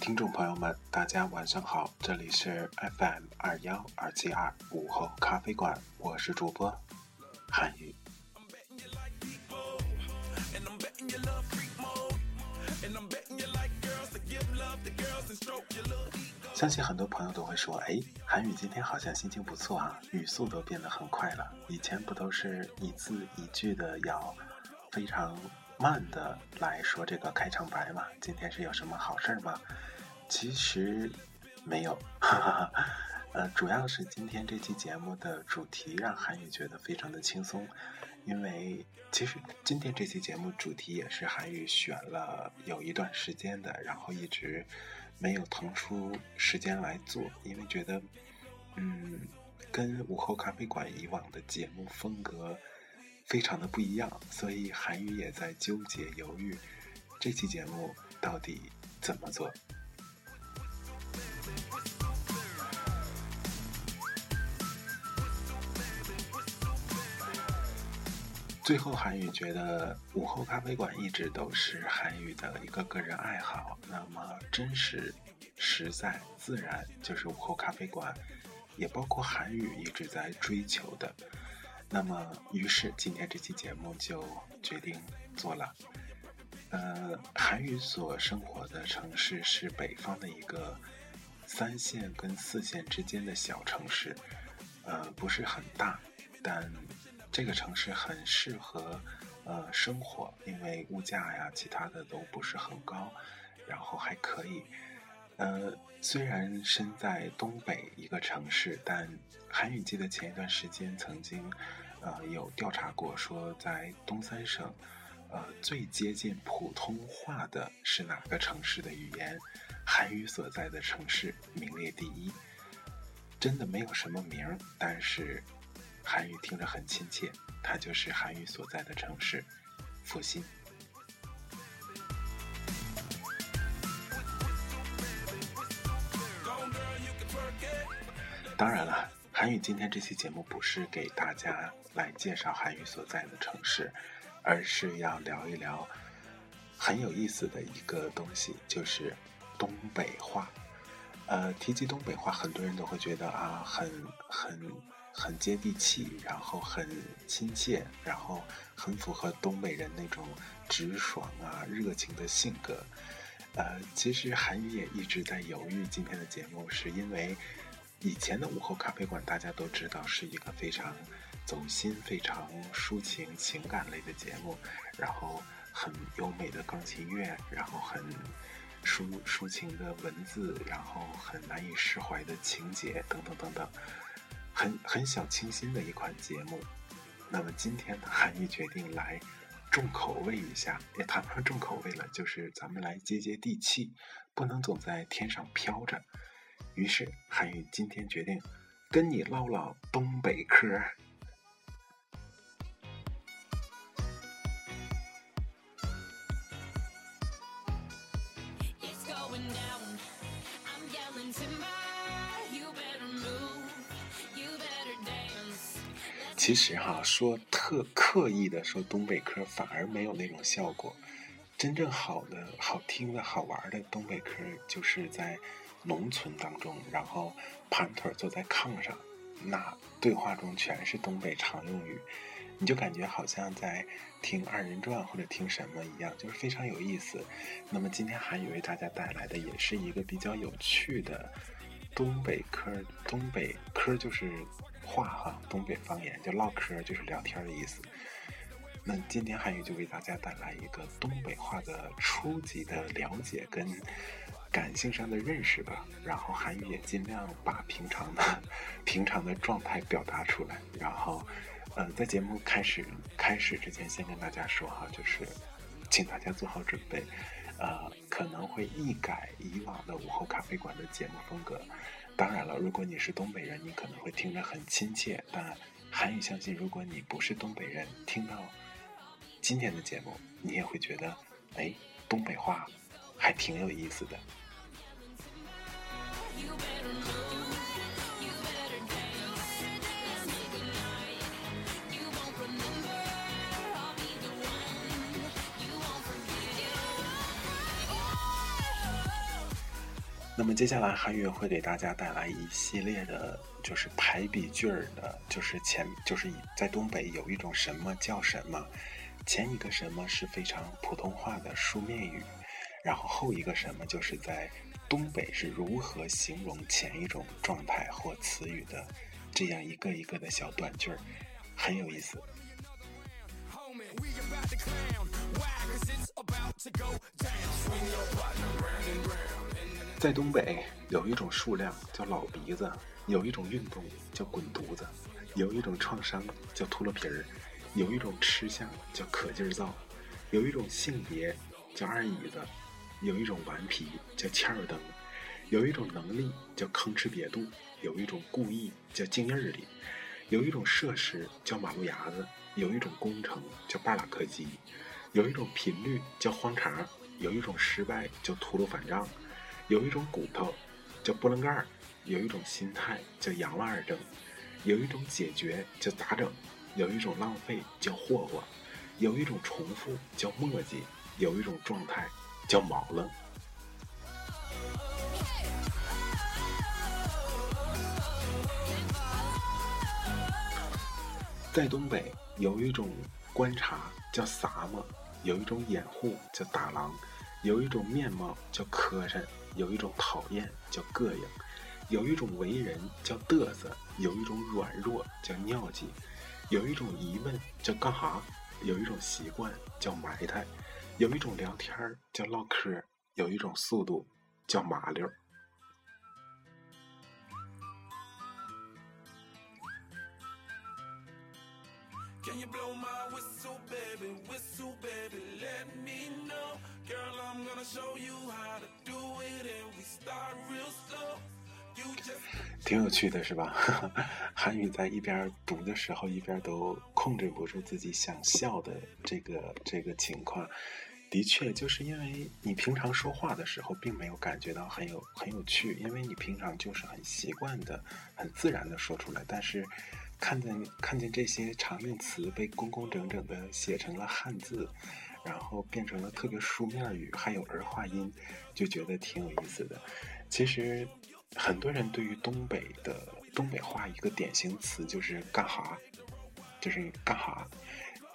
听众朋友们，大家晚上好，这里是 FM 二幺二七二午后咖啡馆，我是主播韩宇。相信很多朋友都会说：“哎，韩语今天好像心情不错啊，语速都变得很快了。以前不都是一字一句的要非常慢的来说这个开场白嘛？今天是有什么好事吗？其实没有，呃，主要是今天这期节目的主题让韩语觉得非常的轻松，因为其实今天这期节目主题也是韩语选了有一段时间的，然后一直。没有腾出时间来做，因为觉得，嗯，跟午后咖啡馆以往的节目风格非常的不一样，所以韩语也在纠结犹豫，这期节目到底怎么做。最后，韩语觉得午后咖啡馆一直都是韩语的一个个人爱好。那么，真实、实在、自然，就是午后咖啡馆，也包括韩语一直在追求的。那么，于是今天这期节目就决定做了。呃，韩语所生活的城市是北方的一个三线跟四线之间的小城市，呃，不是很大，但。这个城市很适合，呃，生活，因为物价呀，其他的都不是很高，然后还可以，呃，虽然身在东北一个城市，但韩语记得前一段时间曾经，呃，有调查过，说在东三省，呃，最接近普通话的是哪个城市的语言，韩语所在的城市名列第一，真的没有什么名儿，但是。韩语听着很亲切，它就是韩语所在的城市——阜新。当然了，韩语今天这期节目不是给大家来介绍韩语所在的城市，而是要聊一聊很有意思的一个东西，就是东北话。呃，提及东北话，很多人都会觉得啊，很很。很接地气，然后很亲切，然后很符合东北人那种直爽啊、热情的性格。呃，其实韩语也一直在犹豫今天的节目，是因为以前的午后咖啡馆大家都知道是一个非常走心、非常抒情、情感类的节目，然后很优美的钢琴乐，然后很抒抒情的文字，然后很难以释怀的情节，等等等等。很很小清新的一款节目，那么今天呢，韩愈决定来重口味一下，也谈不上重口味了，就是咱们来接接地气，不能总在天上飘着。于是韩宇今天决定跟你唠唠东北嗑。其实哈，说特刻意的说东北嗑反而没有那种效果，真正好的、好听的、好玩的东北嗑就是在。农村当中，然后盘腿坐在炕上，那对话中全是东北常用语，你就感觉好像在听二人转或者听什么一样，就是非常有意思。那么今天韩语为大家带来的也是一个比较有趣的东北嗑，东北嗑就是话哈，东北方言就唠嗑，就是聊天的意思。那今天韩语就为大家带来一个东北话的初级的了解跟感性上的认识吧。然后韩语也尽量把平常的平常的状态表达出来。然后，呃，在节目开始开始之前，先跟大家说哈，就是请大家做好准备，呃，可能会一改以往的午后咖啡馆的节目风格。当然了，如果你是东北人，你可能会听着很亲切。但韩语相信，如果你不是东北人，听到。今天的节目，你也会觉得，哎，东北话还挺有意思的。那么接下来韩语会给大家带来一系列的，就是排比句儿的，就是前就是在东北有一种什么叫什么。前一个什么是非常普通话的书面语，然后后一个什么就是在东北是如何形容前一种状态或词语的，这样一个一个的小短句儿，很有意思。在东北有一种数量叫老鼻子，有一种运动叫滚犊子，有一种创伤叫秃了皮儿。有一种吃相叫可劲儿造，有一种性别叫二椅子，有一种顽皮叫欠儿登，有一种能力叫吭哧瘪肚，有一种故意叫静音儿里，有一种设施叫马路牙子，有一种工程叫半拉客机，有一种频率叫荒茬，有一种失败叫秃噜反账，有一种骨头叫波棱盖儿，有一种心态叫洋娃儿症，有一种解决叫咋整。有一种浪费叫霍霍，有一种重复叫墨迹，有一种状态叫毛了。在东北有一种观察叫撒么，有一种掩护叫打狼，有一种面貌叫磕碜，有一种讨厌叫膈应，有一种为人叫嘚瑟，有一种软弱叫尿急。有一种疑问叫干哈，有一种习惯叫埋汰，有一种聊天叫唠嗑，有一种速度叫麻溜。挺有趣的，是吧？韩语在一边读的时候，一边都控制不住自己想笑的这个这个情况。的确，就是因为你平常说话的时候，并没有感觉到很有很有趣，因为你平常就是很习惯的、很自然的说出来。但是，看见看见这些常用词被工工整整的写成了汉字，然后变成了特别书面语，还有儿化音，就觉得挺有意思的。其实。很多人对于东北的东北话一个典型词就是干哈，就是干哈，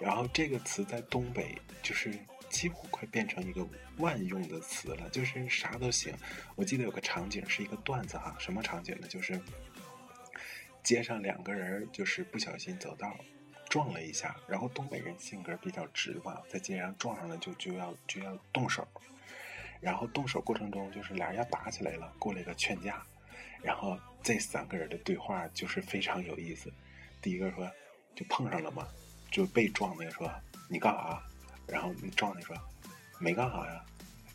然后这个词在东北就是几乎快变成一个万用的词了，就是啥都行。我记得有个场景是一个段子哈，什么场景呢？就是街上两个人就是不小心走道撞了一下，然后东北人性格比较直嘛，在街上撞上了就就要就要动手。然后动手过程中，就是俩人要打起来了，过了一个劝架，然后这三个人的对话就是非常有意思。第一个说，就碰上了嘛，就被撞那个说你干啥？然后撞那说没干啥呀。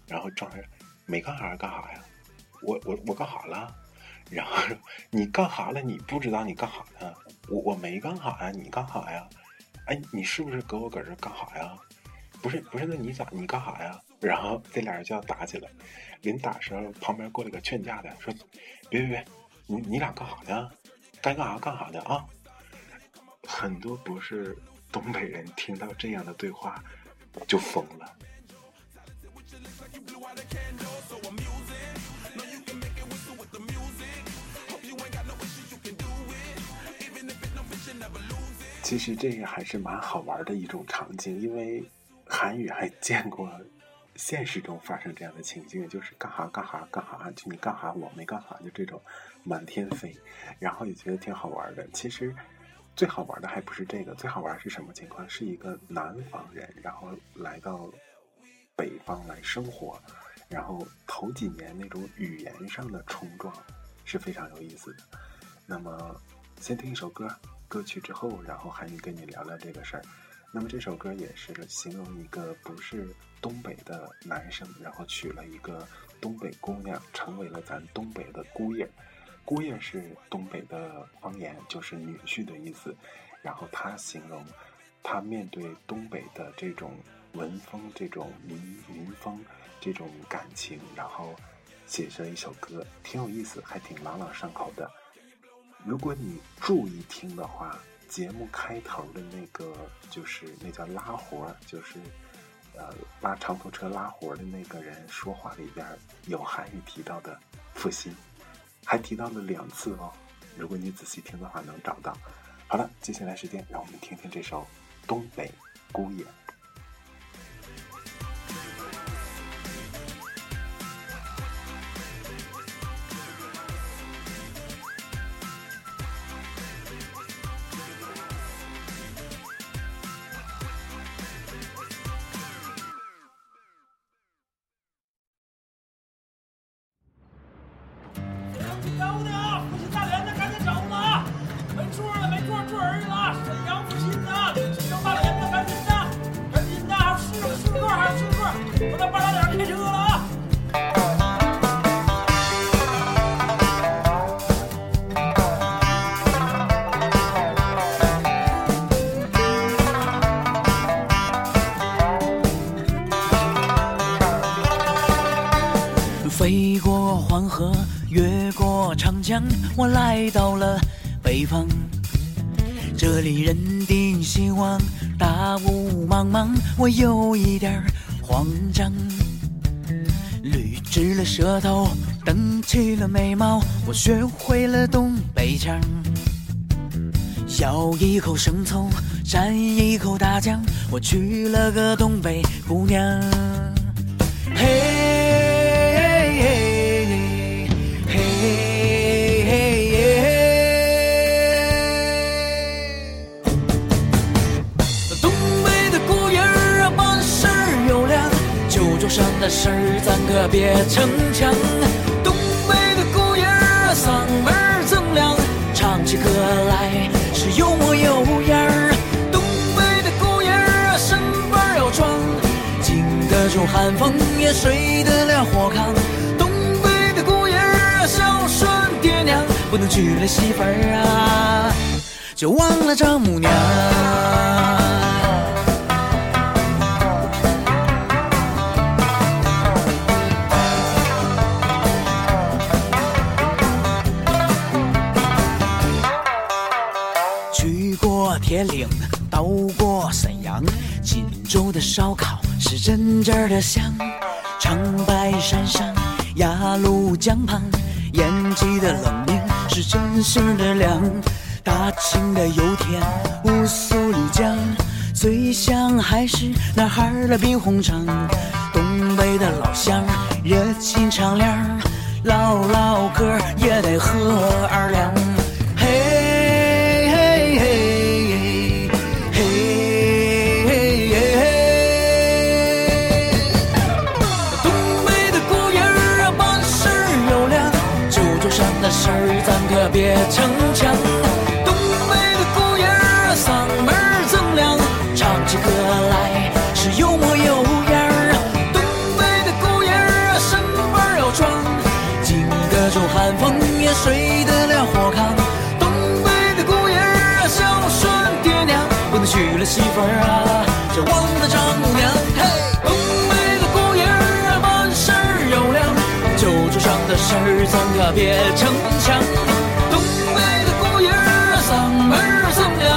然后撞那没干啥干啥呀？我我我干啥了？然后说你干啥了？你不知道你干啥呢？我我没干啥呀，你干啥呀？哎，你是不是搁我搁这干啥呀？不是不是，那你咋你干啥呀？然后这俩人就要打起来，临打时候旁边过来个劝架的，说：“别别别，你你俩干啥呢？该干啥干啥的啊！”很多不是东北人听到这样的对话就疯了。其实这个还是蛮好玩的一种场景，因为韩语还见过现实中发生这样的情境，就是干哈干哈干哈，就你干哈我没干哈，就这种满天飞，然后也觉得挺好玩的。其实最好玩的还不是这个，最好玩是什么情况？是一个南方人，然后来到北方来生活，然后头几年那种语言上的冲撞是非常有意思的。那么先听一首歌。歌曲之后，然后韩语跟你聊聊这个事儿。那么这首歌也是形容一个不是东北的男生，然后娶了一个东北姑娘，成为了咱东北的姑爷。姑爷是东北的方言，就是女婿的意思。然后他形容他面对东北的这种文风、这种民民风、这种感情，然后写成一首歌，挺有意思，还挺朗朗上口的。如果你注意听的话，节目开头的那个就是那叫拉活，就是呃拉长途车拉活的那个人说话里边有韩语提到的复兴，还提到了两次哦。如果你仔细听的话，能找到。好了，接下来时间让我们听听这首《东北姑爷》。我来到了北方，这里人丁兴旺，大雾茫茫，我有一点慌张。捋直了舌头，蹬起了眉毛，我学会了东北腔。咬一口生抽，蘸一口大酱，我娶了个东北姑娘。就忘了丈母娘。去过铁岭到过沈阳，锦州的烧烤是真真的香。长白山上鸭绿江畔，延吉的冷面是真心的凉。大庆的油田，乌苏里江，最香还是那哈尔滨红肠。东北的老乡热情敞亮，唠唠嗑也得喝二两。嘿嘿嘿，嘿嘿嘿。东北的姑娘啊，办事有量，祖祖上的事儿咱可别逞强。娶了媳妇儿啊，就忘了丈母娘。嘿，东北的姑爷儿啊，办事儿有量，酒桌上的事儿咱可别逞强。东北的姑爷儿啊，嗓门儿锃亮，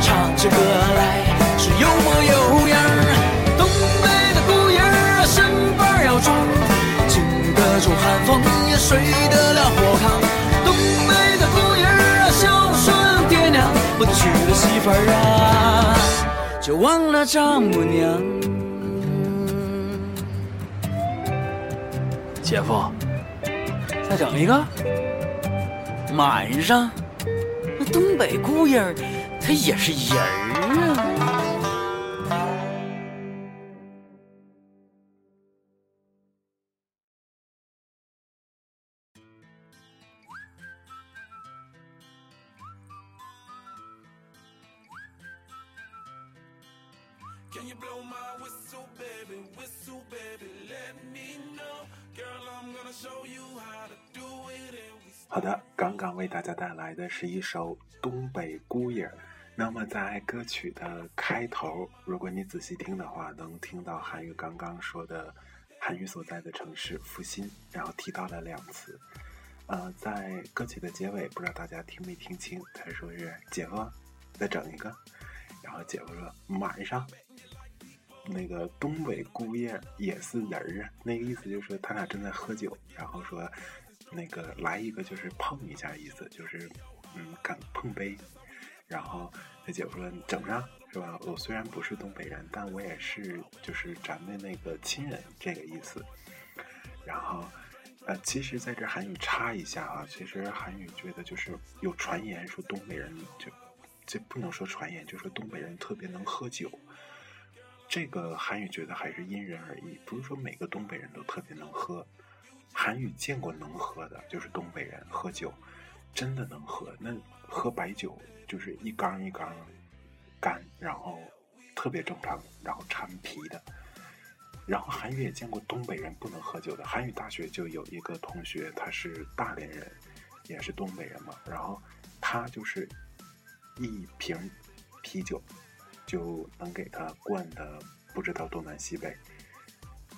唱起歌来是有模有样儿。东北的姑爷儿啊，身板儿要壮，经得住寒风也睡得了火炕。东北的姑爷儿啊，孝顺爹娘，我娶了媳妇儿啊。别忘了丈母娘。姐夫，再整一个。满上，那东北姑爷他也是人儿 can you blow my whistle baby whistle baby let me know girl i'm gonna show you how to do it in week 好的，刚刚为大家带来的是一首东北姑爷，那么在歌曲的开头，如果你仔细听的话，能听到韩语刚刚说的韩语所在的城市，阜新，然后提到了两次。呃在歌曲的结尾，不知道大家听没听清，他说是，姐夫，再整一个。然后姐夫说，满上。那个东北姑爷也是人儿啊。那个意思就是说他俩正在喝酒，然后说。那个来一个就是碰一下意思，就是嗯，敢碰杯。然后他姐夫说你整上是吧？我虽然不是东北人，但我也是就是咱们那个亲人这个意思。然后呃，其实在这韩语插一下啊，其实韩语觉得就是有传言说东北人就这不能说传言，就说东北人特别能喝酒。这个韩语觉得还是因人而异，不是说每个东北人都特别能喝。韩语见过能喝的，就是东北人喝酒，真的能喝。那喝白酒就是一缸一缸干，然后特别正常，然后掺皮的。然后韩语也见过东北人不能喝酒的。韩语大学就有一个同学，他是大连人，也是东北人嘛。然后他就是一瓶啤酒就能给他灌的不知道东南西北，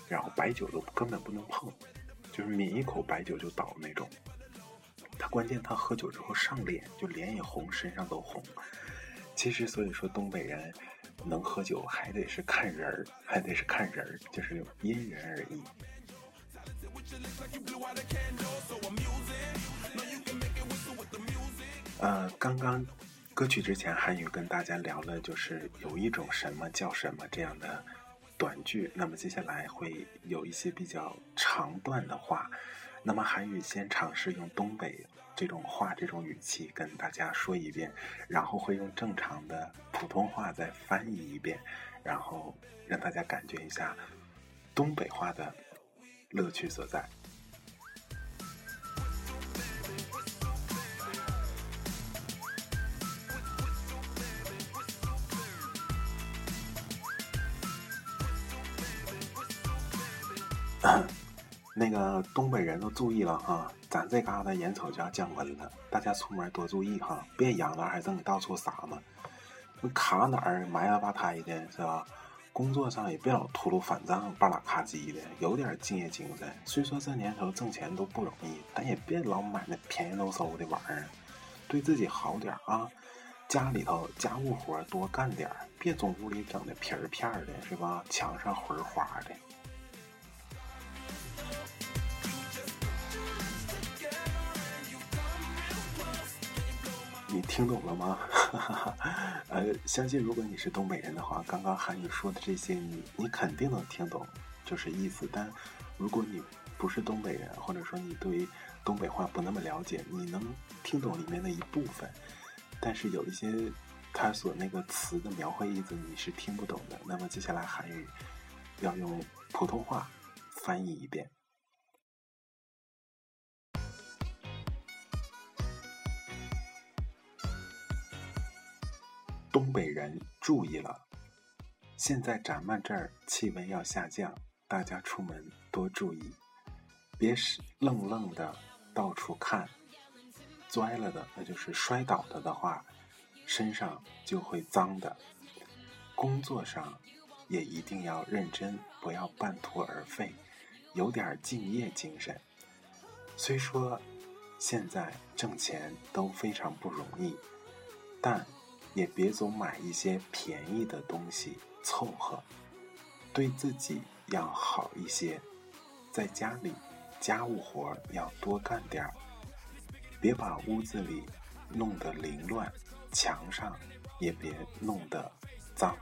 然后白酒都根本不能碰。就是抿一口白酒就倒那种，他关键他喝酒之后上脸，就脸也红，身上都红。其实所以说东北人能喝酒还得是看人儿，还得是看人儿，就是因人而异。呃，刚刚歌曲之前韩语跟大家聊了，就是有一种什么叫什么这样的。短句，那么接下来会有一些比较长段的话，那么韩语先尝试用东北这种话这种语气跟大家说一遍，然后会用正常的普通话再翻译一遍，然后让大家感觉一下东北话的乐趣所在。那个东北人都注意了哈，咱这嘎达眼瞅就要降温了，大家出门多注意哈，别养了还正到处撒嘛，卡哪儿埋了吧胎的是吧？工作上也别老秃噜反账，巴拉卡叽的，有点敬业精神。虽说这年头挣钱都不容易，但也别老买那便宜喽嗖的玩意儿，对自己好点啊！家里头家务活多干点，别总屋里整的皮儿片儿的，是吧？墙上灰花的。你听懂了吗？呃，相信如果你是东北人的话，刚刚韩语说的这些，你你肯定能听懂，就是意思。但如果你不是东北人，或者说你对东北话不那么了解，你能听懂里面的一部分，但是有一些他所那个词的描绘意思你是听不懂的。那么接下来韩语要用普通话翻译一遍。东北人注意了，现在咱们这儿气温要下降，大家出门多注意，别是愣愣的到处看，摔了的那就是摔倒了的话，身上就会脏的。工作上也一定要认真，不要半途而废，有点敬业精神。虽说现在挣钱都非常不容易，但。也别总买一些便宜的东西凑合，对自己要好一些，在家里家务活要多干点儿，别把屋子里弄得凌乱，墙上也别弄得脏。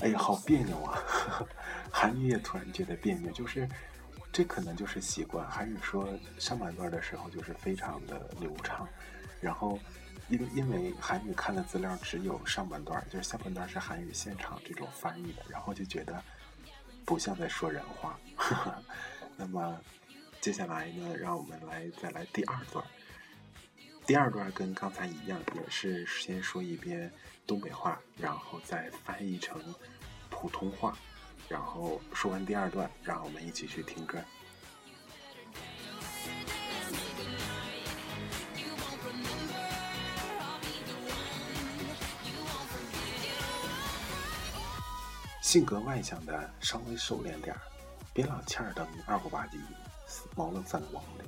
哎呀，好别扭啊！韩语也突然觉得别扭，就是这可能就是习惯。韩语说上半段的时候就是非常的流畅，然后因因为韩语看的资料只有上半段，就是下半段是韩语现场这种翻译的，然后就觉得不像在说人话。那么接下来呢，让我们来再来第二段。第二段跟刚才一样，也是先说一遍东北话，然后再翻译成普通话，然后说完第二段，让我们一起去听歌。性格外向的稍微收敛点儿，别老欠儿登二五吧唧、毛愣三光的，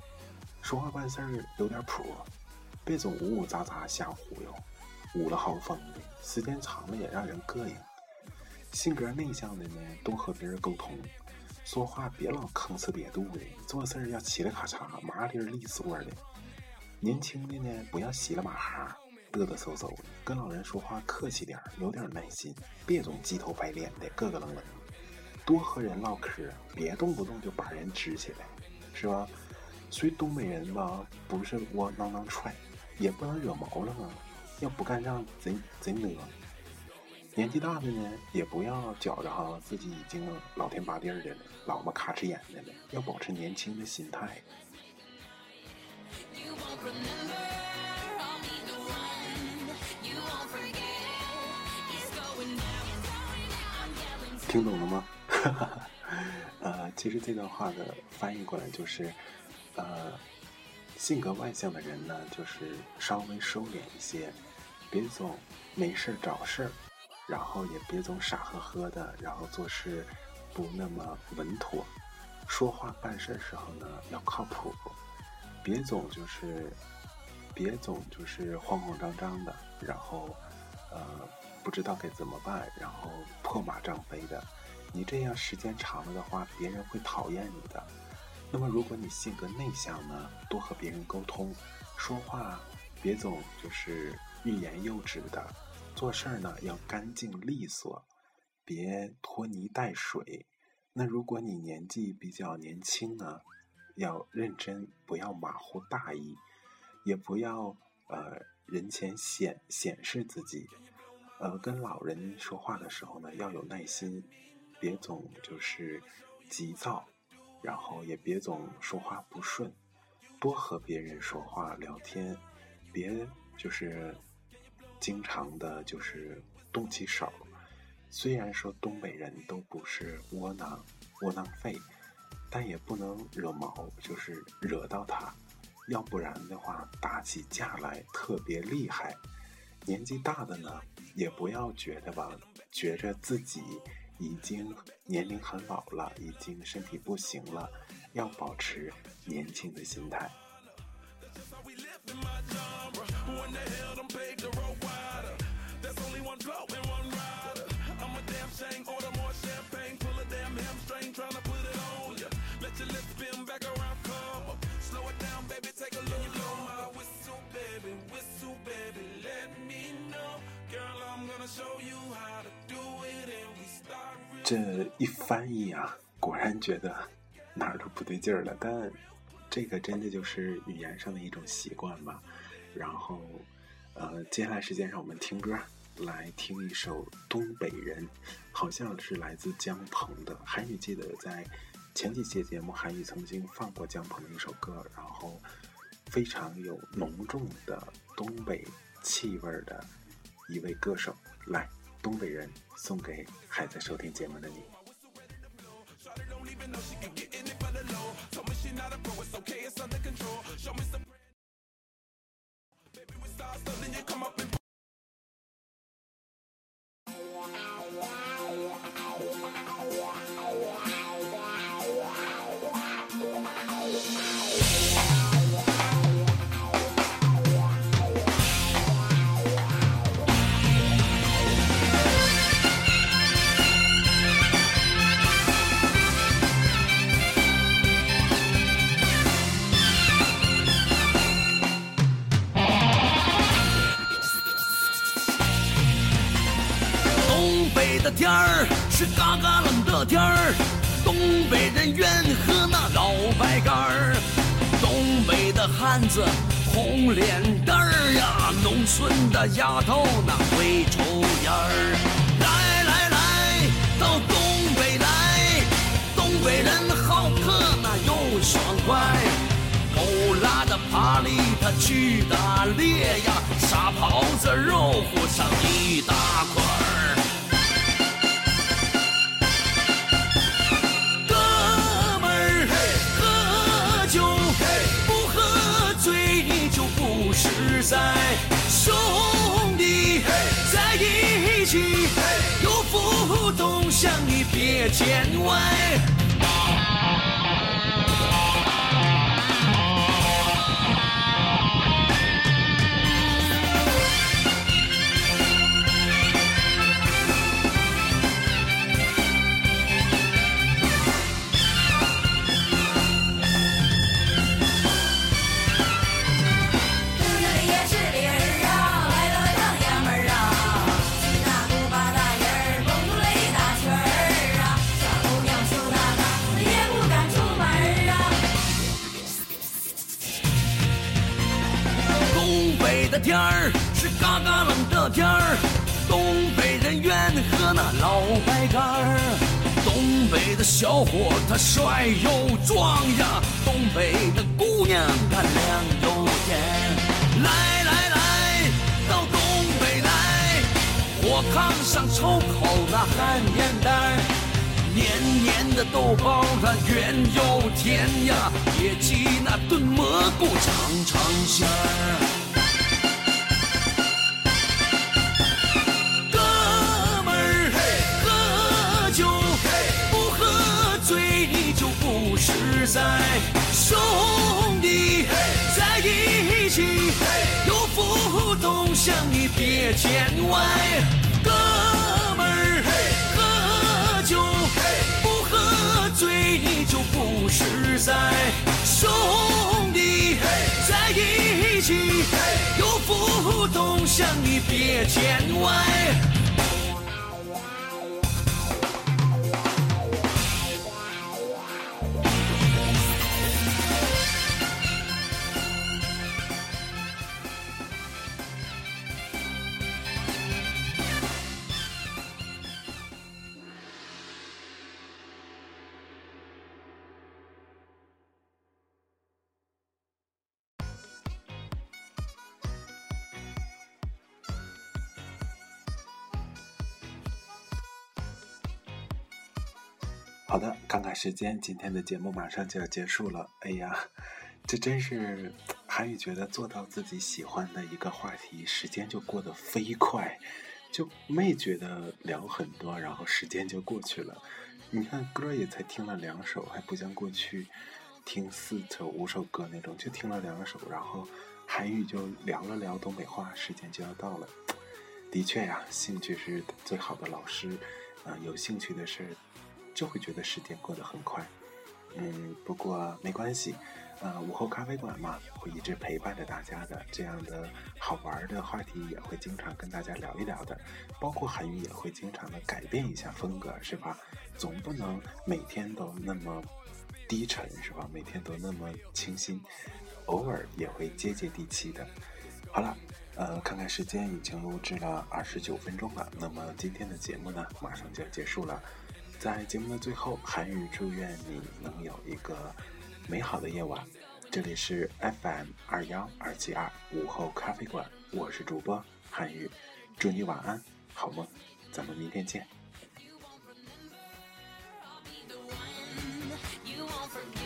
说话办事儿有点谱。别总呜呜喳喳瞎忽悠，捂了好风的，时间长了也让人膈应。性格内向的呢，多和别人沟通，说话别老吭哧瘪肚的，做事要嘁哩咔嚓、麻利利索的。年轻的呢，不要稀了马哈、嘚嘚嗖嗖的，跟老人说话客气点有点耐心，别总鸡头白脸的，咯咯楞楞。多和人唠嗑，别动不动就把人支起来，是吧？所以东北人吧，不是窝囊囊踹。也不能惹毛了嘛，要不干仗贼贼呢。年纪大的呢，也不要觉着哈自己已经老天八地儿的了，老么卡哧眼的了，要保持年轻的心态。听懂了吗？呃，其实这段话的翻译过来就是，呃。性格外向的人呢，就是稍微收敛一些，别总没事找事儿，然后也别总傻呵呵的，然后做事不那么稳妥，说话办事时候呢要靠谱，别总就是别总就是慌慌张张的，然后呃不知道该怎么办，然后破马张飞的，你这样时间长了的话，别人会讨厌你的。那么，如果你性格内向呢，多和别人沟通，说话别总就是欲言又止的，做事儿呢要干净利索，别拖泥带水。那如果你年纪比较年轻呢，要认真，不要马虎大意，也不要呃人前显显示自己。呃，跟老人说话的时候呢，要有耐心，别总就是急躁。然后也别总说话不顺，多和别人说话聊天，别就是经常的，就是动起手。虽然说东北人都不是窝囊窝囊废，但也不能惹毛，就是惹到他，要不然的话打起架来特别厉害。年纪大的呢，也不要觉得吧，觉着自己。已经年龄很老了，已经身体不行了，要保持年轻的心态。这一翻译啊，果然觉得哪儿都不对劲儿了。但这个真的就是语言上的一种习惯吧。然后，呃，接下来时间让我们听歌，来听一首《东北人》，好像是来自姜鹏的。韩语记得在前几期节目，韩语曾经放过姜鹏的一首歌，然后非常有浓重的东北气味的一位歌手，来。东北人送给还在收听节目的你。是嘎嘎冷的天儿，东北人愿喝那老白干儿。东北的汉子红脸蛋儿呀，农村的丫头那会抽烟儿。来来来，到东北来，东北人好客那又爽快。狗拉的爬犁他去打猎呀，沙狍子肉乎上一大块别见外。的小伙他帅又壮呀，东北的姑娘她亮又甜。来来来，到东北来，火炕上抽口那旱烟袋。黏黏的豆包它圆又甜呀，野鸡那炖蘑菇尝尝鲜儿。实在。兄弟在一起，有福同享你别见外。哥们儿，喝酒不喝醉你就不实在。兄弟在一起，有福同享你别见外。好的，看看时间，今天的节目马上就要结束了。哎呀，这真是韩语觉得做到自己喜欢的一个话题，时间就过得飞快，就没觉得聊很多，然后时间就过去了。你看歌也才听了两首，还不像过去听四首、五首歌那种，就听了两首，然后韩语就聊了聊东北话，时间就要到了。的确呀，兴趣是最好的老师。啊、有兴趣的事，就会觉得时间过得很快。嗯，不过没关系，呃，午后咖啡馆嘛，会一直陪伴着大家的。这样的好玩的话题也会经常跟大家聊一聊的，包括韩语也会经常的改变一下风格，是吧？总不能每天都那么低沉，是吧？每天都那么清新，偶尔也会接接地气的。好了。呃，看看时间，已经录制了二十九分钟了。那么今天的节目呢，马上就要结束了。在节目的最后，韩语祝愿你能有一个美好的夜晚。这里是 FM 二幺二七二午后咖啡馆，我是主播韩语，祝你晚安，好梦，咱们明天见。You won't forget.